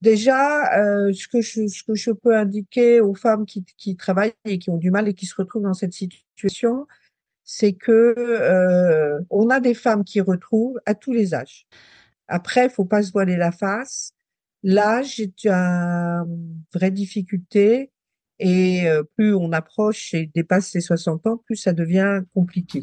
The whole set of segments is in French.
Déjà, euh, ce que je ce que je peux indiquer aux femmes qui qui travaillent et qui ont du mal et qui se retrouvent dans cette situation, c'est que, heu, on a des femmes qui retrouvent à tous les âges. Après, il faut pas se voiler la face. L'âge est une vraie difficulté et heu, plus on approche et dépasse les 60 ans, plus ça devient compliqué.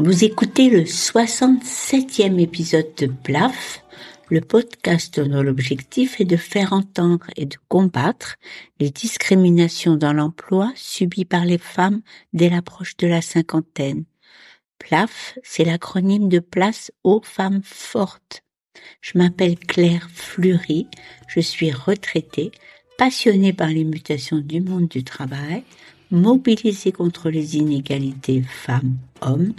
Vous écoutez le 67e épisode de PLAF, le podcast dont l'objectif est de faire entendre et de combattre les discriminations dans l'emploi subies par les femmes dès l'approche de la cinquantaine. PLAF, c'est l'acronyme de Place aux femmes fortes. Je m'appelle Claire Fleury, je suis retraitée, passionnée par les mutations du monde du travail, mobilisée contre les inégalités femmes-hommes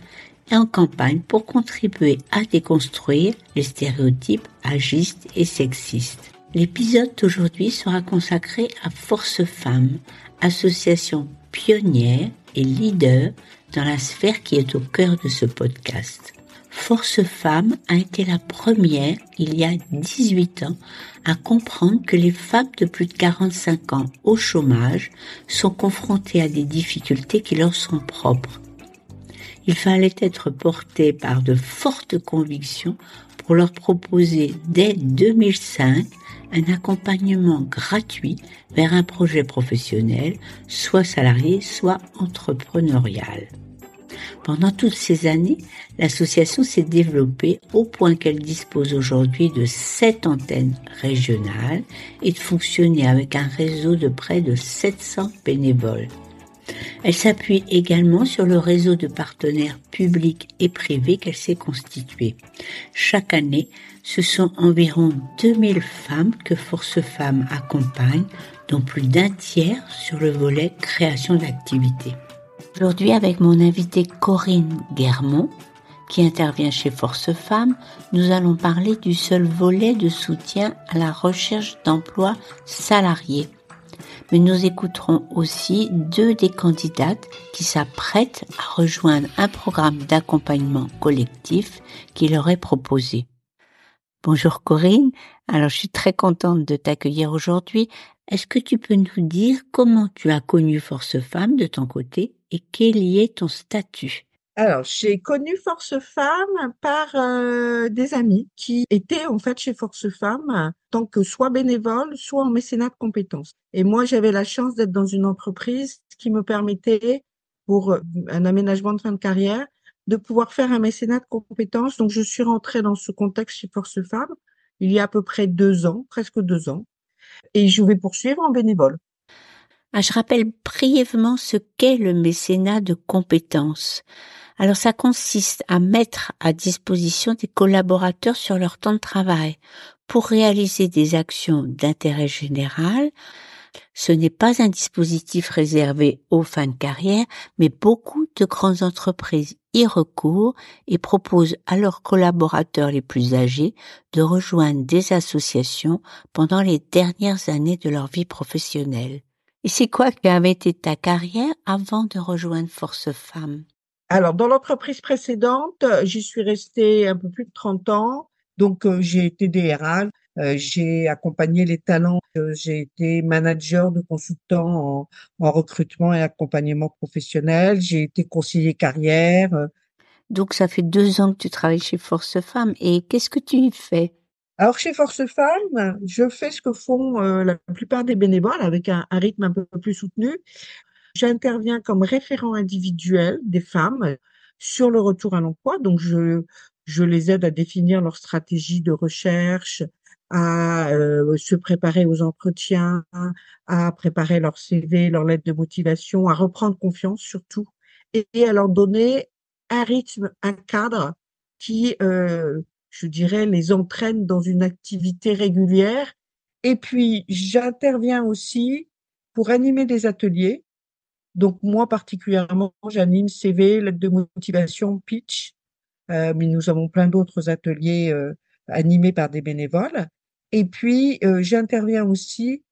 et en campagne pour contribuer à déconstruire les stéréotypes agistes et sexistes. L'épisode d'aujourd'hui sera consacré à Force Femmes, association pionnière et leader dans la sphère qui est au cœur de ce podcast. Force Femmes a été la première, il y a 18 ans, à comprendre que les femmes de plus de 45 ans au chômage sont confrontées à des difficultés qui leur sont propres. Il fallait être porté par de fortes convictions pour leur proposer dès 2005 un accompagnement gratuit vers un projet professionnel, soit salarié, soit entrepreneurial. Pendant toutes ces années, l'association s'est développée au point qu'elle dispose aujourd'hui de sept antennes régionales et de fonctionner avec un réseau de près de 700 bénévoles. Elle s'appuie également sur le réseau de partenaires publics et privés qu'elle s'est constitué. Chaque année, ce sont environ 2000 femmes que Force Femmes accompagne, dont plus d'un tiers sur le volet création d'activités. Aujourd'hui, avec mon invitée Corinne Guermont, qui intervient chez Force Femmes, nous allons parler du seul volet de soutien à la recherche d'emploi salariés mais nous écouterons aussi deux des candidates qui s'apprêtent à rejoindre un programme d'accompagnement collectif qui leur est proposé. Bonjour Corinne, alors je suis très contente de t'accueillir aujourd'hui. Est-ce que tu peux nous dire comment tu as connu Force Femmes de ton côté? Et quel est ton statut? Alors, j'ai connu Force Femmes par euh, des amis qui étaient en fait chez Force Femmes tant que soit bénévole, soit en mécénat de compétences. Et moi, j'avais la chance d'être dans une entreprise qui me permettait, pour euh, un aménagement de fin de carrière, de pouvoir faire un mécénat de compétences. Donc, je suis rentrée dans ce contexte chez Force Femmes il y a à peu près deux ans, presque deux ans, et je vais poursuivre en bénévole. Ah, je rappelle brièvement ce qu'est le mécénat de compétences. Alors ça consiste à mettre à disposition des collaborateurs sur leur temps de travail pour réaliser des actions d'intérêt général. Ce n'est pas un dispositif réservé aux fins de carrière, mais beaucoup de grandes entreprises y recourent et proposent à leurs collaborateurs les plus âgés de rejoindre des associations pendant les dernières années de leur vie professionnelle. Et c'est quoi qui avait été ta carrière avant de rejoindre Force Femmes? Alors, dans l'entreprise précédente, euh, j'y suis restée un peu plus de 30 ans. Donc, euh, j'ai été DRH, euh, j'ai accompagné les talents, j'ai été manager de consultants en, recrutement et accompagnement professionnel, j'ai été conseiller carrière. Donc, ça fait deux ans que tu travailles chez Force Femmes. Et qu'est-ce que tu y fais? Alors chez Force Femmes, je fais ce que font la plupart des bénévoles avec un, rythme un peu plus soutenu. J'interviens comme référent individuel des femmes sur le retour à l'emploi. Donc, je, je les aide à définir leur stratégie de recherche, à euh, se préparer aux entretiens, à préparer leur CV, leur lettre de motivation, à reprendre confiance surtout, et, à leur donner un rythme, un cadre qui, euh, je dirais, les entraîne dans une activité régulière. Et puis, j'interviens aussi pour animer des ateliers donc moi particulièrement, j'anime CV, lettre de motivation, pitch, euh, mais nous avons plein d'autres ateliers euh, animés par des bénévoles. Et puis euh, j'interviens aussi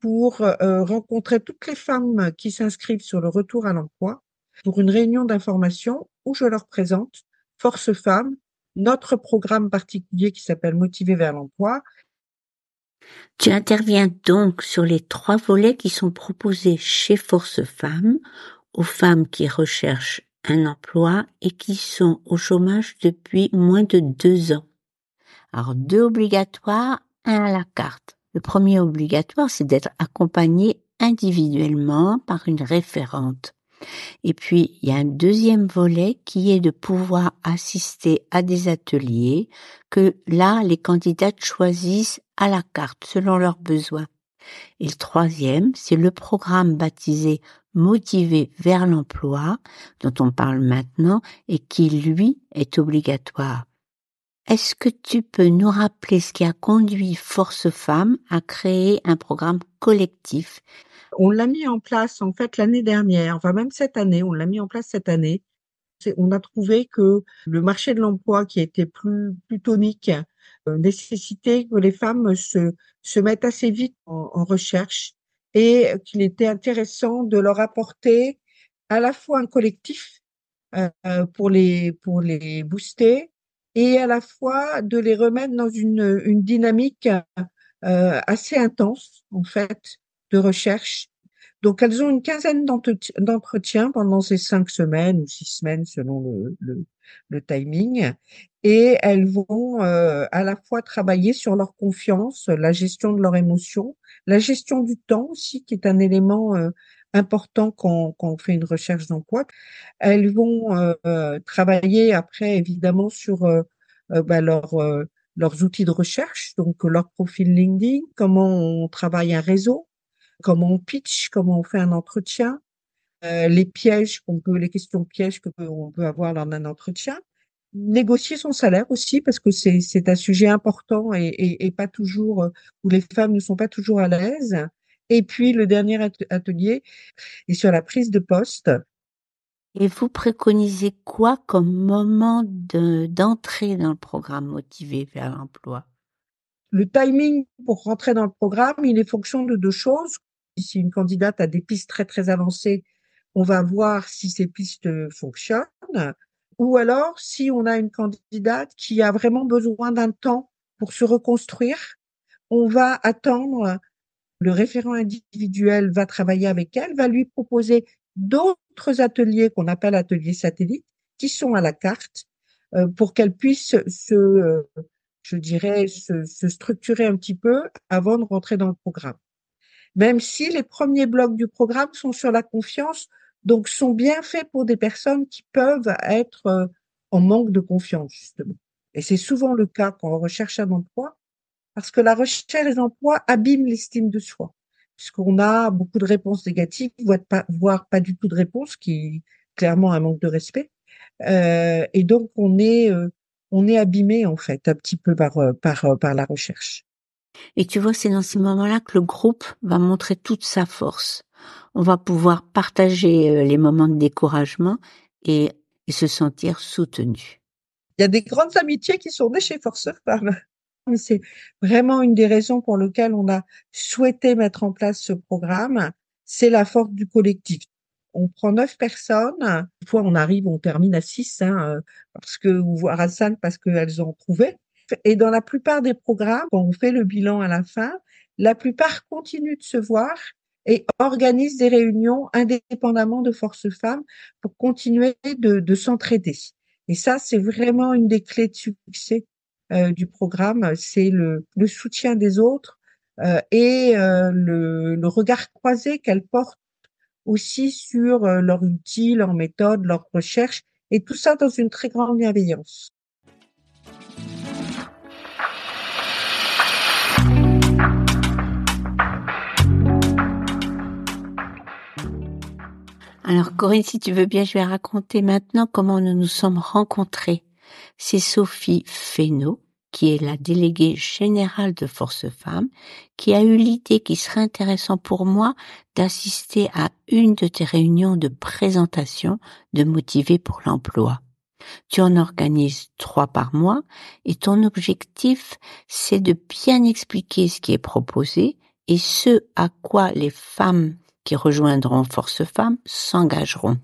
pour rencontrer toutes les femmes qui s'inscrivent sur le retour à l'emploi pour une réunion d'information où je leur présente Force Femmes, notre programme particulier qui s'appelle Motiver vers l'emploi. Tu interviens donc sur les trois volets qui sont proposés chez Force Femmes aux femmes qui recherchent un emploi et qui sont au chômage depuis moins de deux ans. Alors deux obligatoires, un à la carte. Le premier obligatoire, c'est d'être accompagné individuellement par une référente. Et puis, il y a un deuxième volet qui est de pouvoir assister à des ateliers que là, les candidates choisissent à la carte selon leurs besoins. Et le troisième, c'est le programme baptisé Motivé vers l'emploi, dont on parle maintenant, et qui, lui, est obligatoire. Est-ce que tu peux nous rappeler ce qui a conduit Force Femmes à créer un programme collectif On l'a mis en place en fait l'année dernière, enfin même cette année, on l'a mis en place cette année. On a trouvé que le marché de l'emploi qui était plus, plus tonique euh, nécessitait que les femmes se, se mettent assez vite en, recherche et qu'il était intéressant de leur apporter à la fois un collectif euh, pour les pour les booster et à la fois de les remettre dans une, une dynamique euh, assez intense, en fait, de recherche. Donc, elles ont une quinzaine d'entretiens pendant ces cinq semaines ou six semaines selon le, le, le timing. Et elles vont euh, à la fois travailler sur leur confiance, la gestion de leurs émotions, la gestion du temps aussi, qui est un élément euh, important quand, quand, on fait une recherche d'emploi. Elles vont euh, travailler après, évidemment, sur euh, euh bah, leur, euh, leurs outils de recherche, donc leur profil LinkedIn, comment on travaille un réseau, comment on pitch, comment on fait un entretien, les pièges qu'on peut, les questions pièges que on peut avoir lors d'un entretien. Négocier son salaire aussi parce que c'est c'est un sujet important et, et, et pas toujours où les femmes ne sont pas toujours à l'aise. Et puis le dernier atelier est sur la prise de poste. Et vous préconisez quoi comme moment d'entrée dans le programme motivé vers l'emploi? Le timing pour rentrer dans le programme, il est fonction de deux choses. Si une candidate a des pistes très très avancées, on va voir si ces pistes fonctionnent. Ou alors, si on a une candidate qui a vraiment besoin d'un temps pour se reconstruire, on va attendre le référent individuel va travailler avec elle, va lui proposer d'autres ateliers qu'on appelle ateliers satellites, qui sont à la carte, euh, pour qu'elle puisse se, euh, je dirais, se, se, structurer un petit peu avant de rentrer dans le programme. Même si les premiers blocs du programme sont sur la confiance, donc sont bien faits pour des personnes qui peuvent être euh, en manque de confiance, justement. Et c'est souvent le cas quand on recherche un emploi, parce que la recherche d'emploi abîme l'estime de soi, puisqu'on a beaucoup de réponses négatives, voire pas, du tout de réponses, qui est clairement un manque de respect. Euh, et donc on est euh, on est abîmé en fait un petit peu par euh, par par la recherche. Et tu vois, c'est dans ces moments-là que le groupe va montrer toute sa force. On va pouvoir partager les moments de découragement et, et se sentir soutenu. Il y a des grandes amitiés qui sont nées chez Force C'est vraiment une des raisons pour lesquelles on a souhaité mettre en place ce programme. C'est la force du collectif. On prend neuf personnes. Une fois on arrive, on termine à six, hein, euh, parce que ou voire à cinq parce qu'elles ont trouvé. Et dans la plupart des programmes, on fait le bilan à la fin, la plupart continuent de se voir et organisent des réunions indépendamment de Force Femmes pour continuer de, de s'entraider. Et ça, c'est vraiment une des clés de succès du programme, c'est le, soutien des autres euh, et euh, le, le, regard croisé qu'elles portent aussi sur leurs outils, leurs méthodes, leurs recherches, et tout ça dans une très grande bienveillance. Alors Corinne, si tu veux bien, je vais raconter maintenant comment nous nous sommes rencontrés c'est Sophie Fesneau, qui est la déléguée générale de Force Femmes, qui a eu l'idée qu'il serait intéressant pour moi d'assister à une de tes réunions de présentation de Motiver pour l'emploi. Tu en organises trois par mois et ton objectif, c'est de bien expliquer ce qui est proposé et ce à quoi les femmes qui rejoindront Force Femmes s'engageront.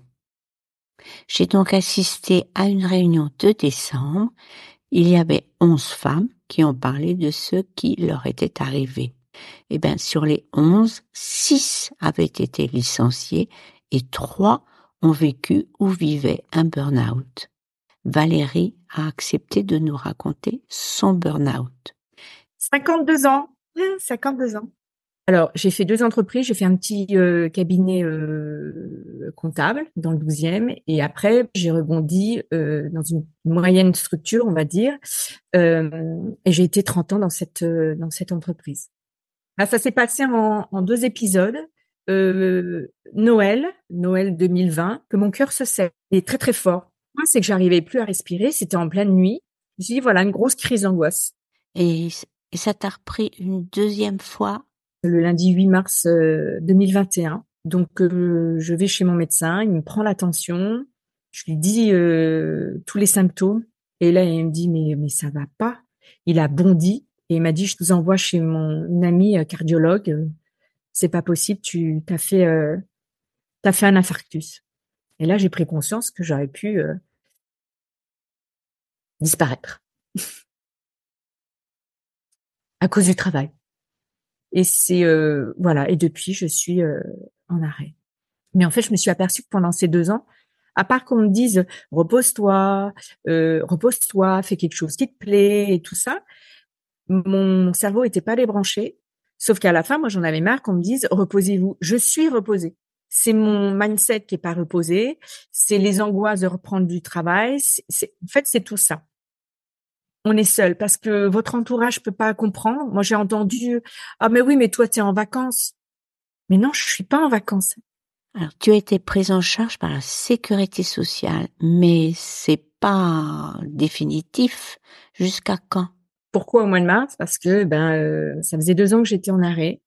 J'ai donc assisté à une réunion de décembre. Il y avait onze femmes qui ont parlé de ce qui leur était arrivé. Eh bien, sur les onze, six avaient été licenciés et trois ont vécu ou vivaient un burn-out. Valérie a accepté de nous raconter son burn-out. 52 ans. 52 ans. Alors, j'ai fait deux entreprises. J'ai fait un petit euh, cabinet euh, comptable dans le 12e. Et après, j'ai rebondi euh, dans une moyenne structure, on va dire. et j'ai été 30 ans dans cette, dans cette entreprise. Ah, ça s'est passé en, en, deux épisodes. Noël, Noël 2020, que mon cœur se serre. Il est très, très fort. Moi, c'est que j'arrivais plus à respirer. C'était en pleine nuit. Je dit, voilà, une grosse crise d'angoisse. Et ça t'a repris une deuxième fois le lundi 8 mars 2021. Euh, Donc, euh, je vais chez mon médecin, il me prend l'attention, je lui dis euh, tous les symptômes, et là, il me dit mais mais ça va pas. Il a bondi et il m'a dit je vous envoie chez mon ami cardiologue. C'est pas possible, tu t'as fait t'as fait un infarctus. Et là, j'ai pris conscience que j'aurais pu disparaître à cause du travail. Et c'est euh, voilà. Et depuis, je suis euh, en arrêt. Mais en fait, je me suis aperçue que pendant ces deux ans, à part qu'on me dise repose-toi, euh, repose-toi, fais quelque chose qui te plaît et tout ça, mon cerveau était pas débranché. Sauf qu'à la fin, moi, j'en avais marre qu'on me dise reposez-vous. Je suis reposée. C'est mon mindset qui est pas reposé. C'est les angoisses de reprendre du travail. C'est, en fait, c'est tout ça on est seul parce que votre entourage peut pas comprendre. Moi, j'ai entendu ah mais oui, mais toi tu es en vacances. Mais non, je suis pas en vacances. Alors, tu as été prise en charge par la sécurité sociale, mais c'est pas définitif. Jusqu'à quand? Pourquoi? Au mois de mars? Parce que ben euh, ça faisait deux ans que j'étais en arrêt,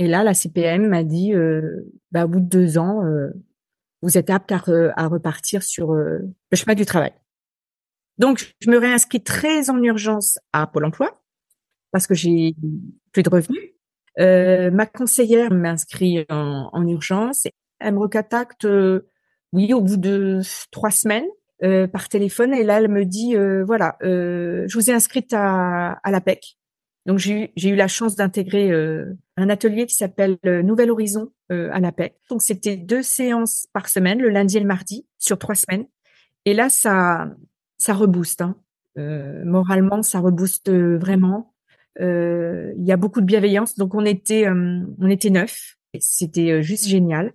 et là la CPM m'a dit euh, bah, au bout de deux ans, euh, vous êtes apte à, à repartir sur le chemin du travail. Donc, je me réinscris très en urgence à Pôle emploi parce que j'ai plus de revenus. Euh, ma conseillère m'inscrit en, en, urgence. Elle me recontacte, euh, oui, au bout de trois semaines euh, par téléphone. Et là, elle me dit, voilà, je vous ai inscrite à, à l'APEC. Donc, j'ai eu la chance d'intégrer un atelier qui s'appelle Nouvel Horizon à l'APEC. Donc, c'était deux séances par semaine, le lundi et le mardi, sur trois semaines. Et là, ça, ça rebooste. Hein. Euh, moralement, ça rebooste euh, vraiment. Euh, il y a beaucoup de bienveillance. Donc on était, on était neuf. C'était juste génial.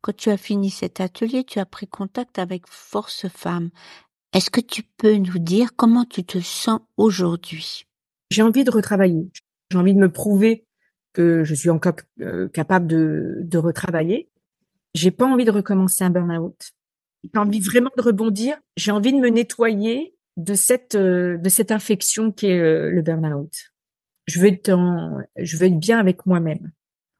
Quand tu as fini cet atelier, tu as pris contact avec Force Femmes. Est-ce que tu peux nous dire comment tu te sens aujourd'hui? J'ai envie de retravailler. J'ai envie de me prouver que je suis encore capable de, de retravailler. J'ai pas envie de recommencer un burn-out j'ai envie vraiment de rebondir. J'ai envie de me nettoyer de cette euh, de cette infection qui est euh, le burn-out. Je veux être je veux être bien avec moi-même.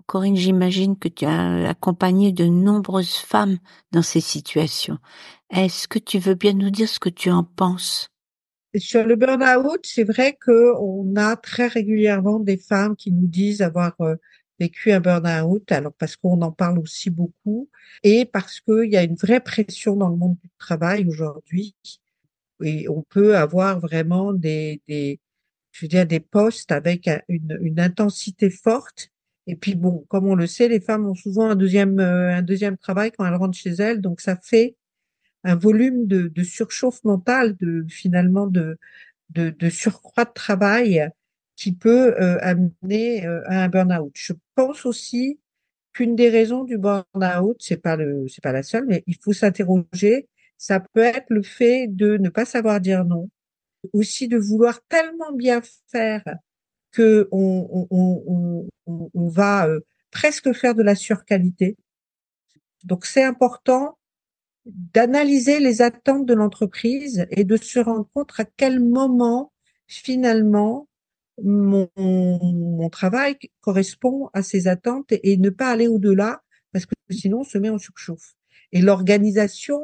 Corinne, j'imagine que tu as accompagné de nombreuses femmes dans ces situations. Est-ce que tu veux bien nous dire ce que tu en penses? Sur le burn-out, c'est vrai que on a très régulièrement des femmes qui nous disent avoir euh, vécu un burn-out, alors parce qu'on en parle aussi beaucoup, et parce qu'il y a une vraie pression dans le monde du travail aujourd'hui, et on peut avoir vraiment des, je veux dire, des postes avec une, intensité forte. Et puis bon, comme on le sait, les femmes ont souvent un deuxième, euh, un deuxième travail quand elles rentrent chez elles, donc ça fait un volume de, surchauffe mentale, de finalement de, de surcroît de travail qui peut euh, amener euh, à un burn-out. Je pense aussi qu'une des raisons du burn-out, c'est pas le, c'est pas la seule, mais il faut s'interroger. Ça peut être le fait de ne pas savoir dire non, aussi de vouloir tellement bien faire que on, on, on, on va euh, presque faire de la surqualité. Donc c'est important d'analyser les attentes de l'entreprise et de se rendre compte à quel moment finalement mon, mon, travail correspond à ces attentes et, ne pas aller au-delà parce que sinon on se met en surchauffe. Et l'organisation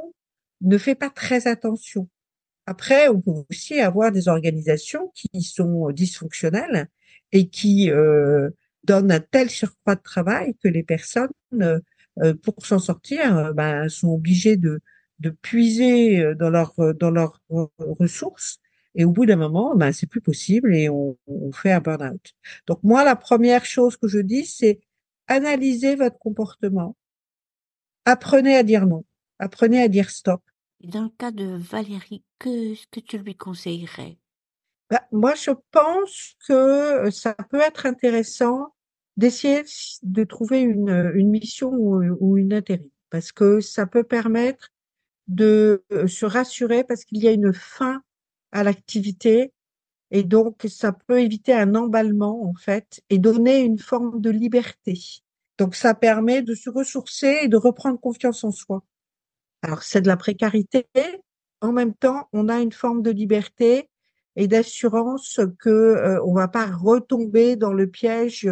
ne fait pas très attention. Après, on peut aussi avoir des organisations qui sont dysfonctionnelles et qui euh, donnent un tel surcroît de travail que les personnes, euh, pour s'en sortir, ben, sont obligées de, de puiser dans leurs dans leurs ressources. Et au bout d'un moment, ben, c'est plus possible et on, on fait un burn-out. Donc moi, la première chose que je dis, c'est analysez votre comportement. Apprenez à dire non. Apprenez à dire stop. Et dans le cas de Valérie, que, que tu lui conseillerais? Ben, Moi, je pense que ça peut être intéressant d'essayer de trouver une, une mission ou, ou une intérim parce que ça peut permettre de se rassurer parce qu'il y a une fin à l'activité et donc ça peut éviter un emballement en fait et donner une forme de liberté. Donc ça permet de se ressourcer et de reprendre confiance en soi. Alors c'est de la précarité, en même temps on a une forme de liberté et d'assurance que euh, on va pas retomber dans le piège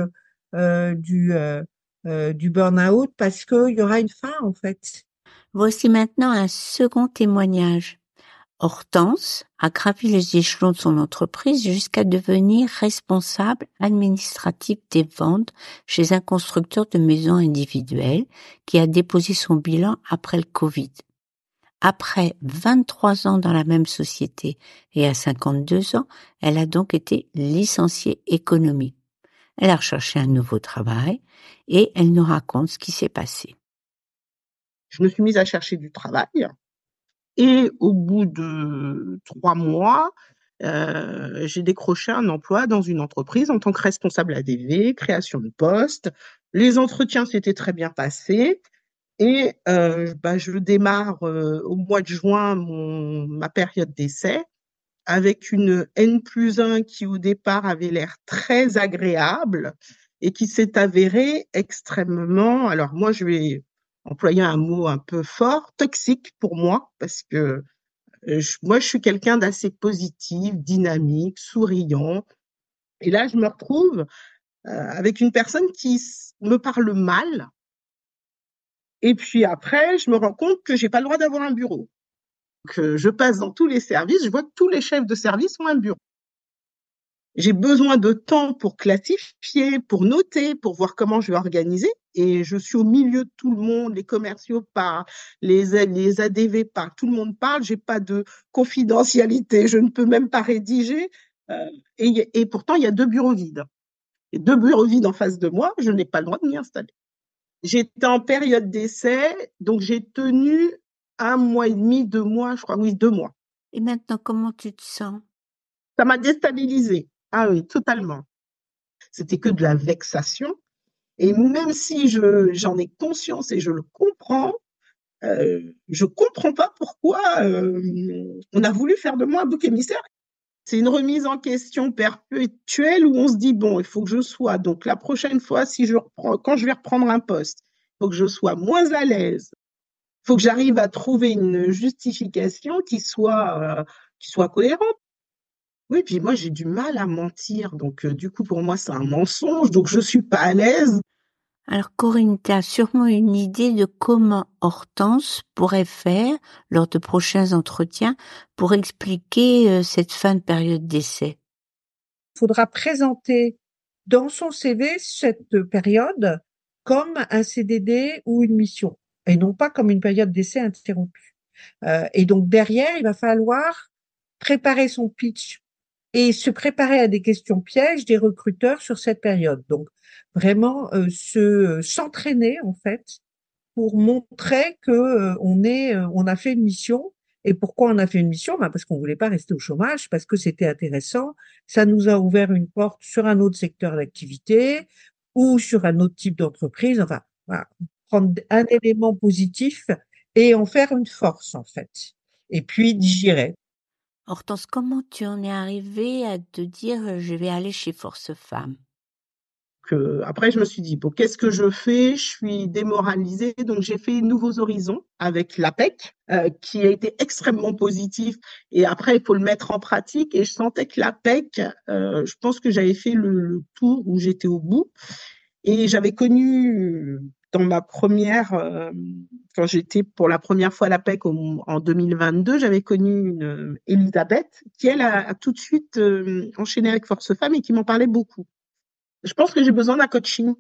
euh, du euh, euh du burn-out parce qu'il y aura une fin en fait. Voici maintenant un second témoignage. Hortense a gravi les échelons de son entreprise jusqu'à devenir responsable administratif des ventes chez un constructeur de maisons individuelles qui a déposé son bilan après le Covid. Après 23 ans dans la même société et à 52 ans, elle a donc été licenciée économique. Elle a recherché un nouveau travail et elle nous raconte ce qui s'est passé. Je me suis mise à chercher du travail et au bout de trois mois, euh, j'ai décroché un emploi dans une entreprise en tant que responsable ADV, création de poste. Les entretiens s'étaient très bien passés. Et euh, bah, je démarre euh, au mois de juin mon, ma période d'essai avec une N plus 1 qui au départ avait l'air très agréable et qui s'est avérée extrêmement, alors moi je vais employer un mot un peu fort, toxique pour moi, parce que euh, moi, je suis quelqu'un d'assez positif, dynamique, souriant. Et là, je me retrouve euh, avec une personne qui me parle mal. Et puis après, je me rends compte que j'ai pas le droit d'avoir un bureau. Que je passe dans tous les services, je vois que tous les chefs de service ont un bureau. J'ai besoin de temps pour classifier, pour noter, pour voir comment je vais organiser. Et je suis au milieu de tout le monde, les commerciaux parlent, les, les ADV parlent, tout le monde parle. J'ai pas de confidentialité, je ne peux même pas rédiger. Euh, et, et, pourtant, il y a deux bureaux vides. Et deux bureaux vides en face de moi, je n'ai pas le droit de m'y installer. J'étais en période d'essai, donc j'ai tenu un mois et demi, deux mois, je crois, oui, deux mois. Et maintenant, comment tu te sens? Ça m'a déstabilisée. Ah oui, totalement. C'était que de la vexation. Et même si je, j'en ai conscience et je le comprends, euh, je comprends pas pourquoi euh, on a voulu faire de moi un bouc émissaire. C'est une remise en question perpétuelle où on se dit bon, il faut que je sois. Donc la prochaine fois, si je quand je vais reprendre un poste, il faut que je sois moins à l'aise. Il faut que j'arrive à trouver une justification qui soit euh, qui soit cohérente. Oui, puis moi, j'ai du mal à mentir. Donc, euh, du coup, pour moi, c'est un mensonge. Donc, je suis pas à l'aise. Alors, Corinne, tu as sûrement une idée de comment Hortense pourrait faire lors de prochains entretiens pour expliquer euh, cette fin de période d'essai? Il faudra présenter dans son CV cette période comme un CDD ou une mission et non pas comme une période d'essai interrompue. Euh, et donc derrière, il va falloir préparer son pitch et se préparer à des questions pièges des recruteurs sur cette période. Donc vraiment euh, se euh, s'entraîner en fait pour montrer que euh, on est euh, on a fait une mission et pourquoi on a fait une mission? Ben parce qu'on voulait pas rester au chômage parce que c'était intéressant, ça nous a ouvert une porte sur un autre secteur d'activité ou sur un autre type d'entreprise, enfin voilà, prendre un élément positif et en faire une force en fait. Et puis digérer. Hortense, comment tu en es arrivée à te dire je vais aller chez Force Femmes que, après, je me suis dit, bon, qu'est-ce que je fais? Je suis démoralisée, donc j'ai fait Nouveaux Horizons avec l'APEC, euh, qui a été extrêmement positif. Et après, il faut le mettre en pratique. Et je sentais que l'APEC, euh, je pense que j'avais fait le, le tour où j'étais au bout. Et j'avais connu dans ma première, euh, quand j'étais pour la première fois à l'APEC en 2022, j'avais connu une euh, Elisabeth qui, elle, a, tout de suite euh, enchaîné avec Force Femmes et qui m'en parlait beaucoup. Je pense que j'ai besoin d'un coaching.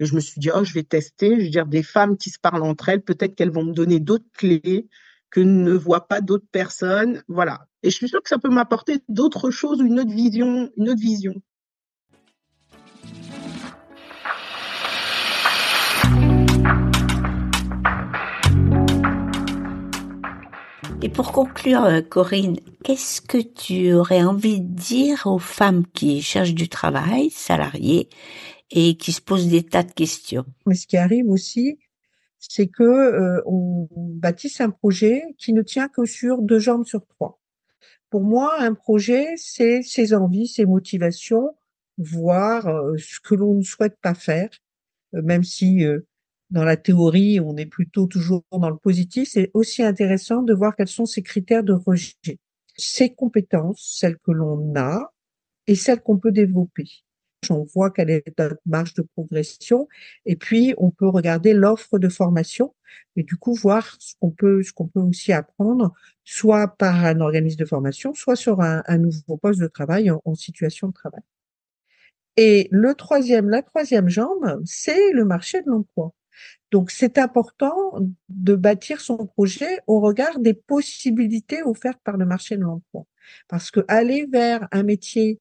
Je me suis dit, oh, je vais tester, je veux dire, des femmes qui se parlent entre elles, peut-être qu'elles vont me donner d'autres clés. que ne voient pas d'autres personnes. Voilà. Et je suis sûre que ça peut m'apporter d'autres choses, une autre vision, une autre vision. Et pour conclure, euh, Corinne, qu'est-ce que tu aurais envie de dire aux femmes qui cherchent du travail, salariées, et qui se posent des tas de questions? Mais ce qui arrive aussi, c'est que euh, on bâtisse un projet qui ne tient que sur deux jambes sur trois. Pour moi, un projet, c'est ses envies, ses motivations, voir euh, ce que l'on ne souhaite pas faire, même si dans la théorie, on est plutôt toujours dans le positif, c'est aussi intéressant de voir quels sont ces critères de rejet. Ces compétences, celles que l'on a et celles qu'on peut développer. On voit quelle est notre marge de progression et puis on peut regarder l'offre de formation et du coup voir ce qu'on peut, ce qu'on peut aussi apprendre, soit par un organisme de formation, soit sur un, nouveau poste de travail en situation de travail. Et le troisième, la troisième jambe, c'est le marché de l'emploi. Donc, c'est important de bâtir son projet au regard des possibilités offertes par le marché de l'emploi. Parce que aller vers un métier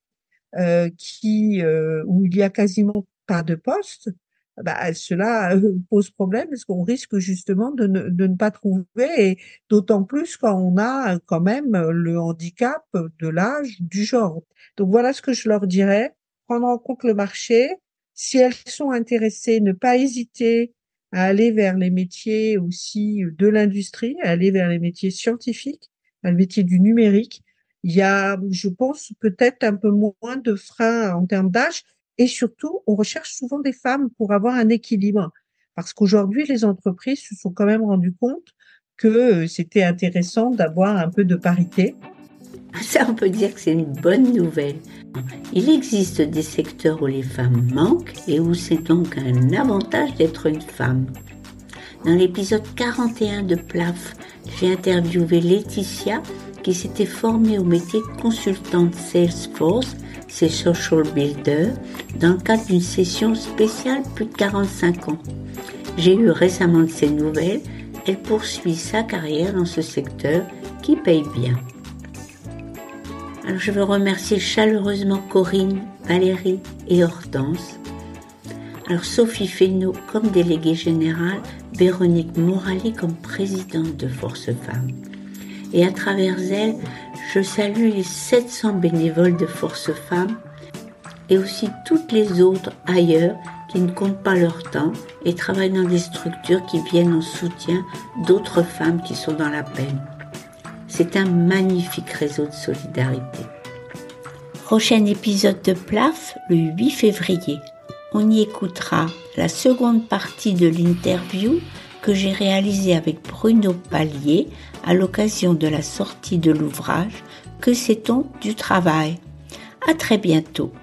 euh, qui euh, où il y a quasiment pas de poste, bah, cela euh, pose problème parce qu'on risque justement de ne, de ne pas trouver, et d'autant plus quand on a quand même le handicap de l'âge, du genre. Donc voilà ce que je leur dirais prendre en compte le marché. Si elles sont intéressées, ne pas hésiter à aller vers les métiers aussi de l'industrie, à aller vers les métiers scientifiques, à le métier du numérique. Il y a, je pense, peut-être un peu moins de freins en termes d'âge et surtout, on recherche souvent des femmes pour avoir un équilibre. Parce qu'aujourd'hui, les entreprises se sont quand même rendues compte que euh, c'était intéressant d'avoir un peu de parité. Ça, on peut dire que c'est une bonne nouvelle. Il existe des secteurs où les femmes manquent et où c'est donc un avantage d'être une femme. Dans l'épisode 41 de PLAF, j'ai interviewé Laetitia qui s'était formée au métier de consultante Salesforce, c'est Social Builder, dans le cadre d'une session spéciale plus de 45 ans. J'ai eu récemment de ses nouvelles. Elle poursuit sa carrière dans ce secteur qui paye bien. Alors je veux remercier chaleureusement Corinne, Valérie et Hortense. Alors Sophie Fesneau comme déléguée générale, Véronique Morali comme présidente de Force Femmes. Et à travers elle, je salue les 700 bénévoles de Force Femmes et aussi toutes les autres ailleurs qui ne comptent pas leur temps et travaillent dans des structures qui viennent en soutien d'autres femmes qui sont dans la peine. C'est un magnifique réseau de solidarité. Prochain épisode de PLAF le 8 février. On y écoutera la seconde partie de l'interview que j'ai réalisée avec Bruno Pallier à l'occasion de la sortie de l'ouvrage Que sait-on du travail? À très bientôt.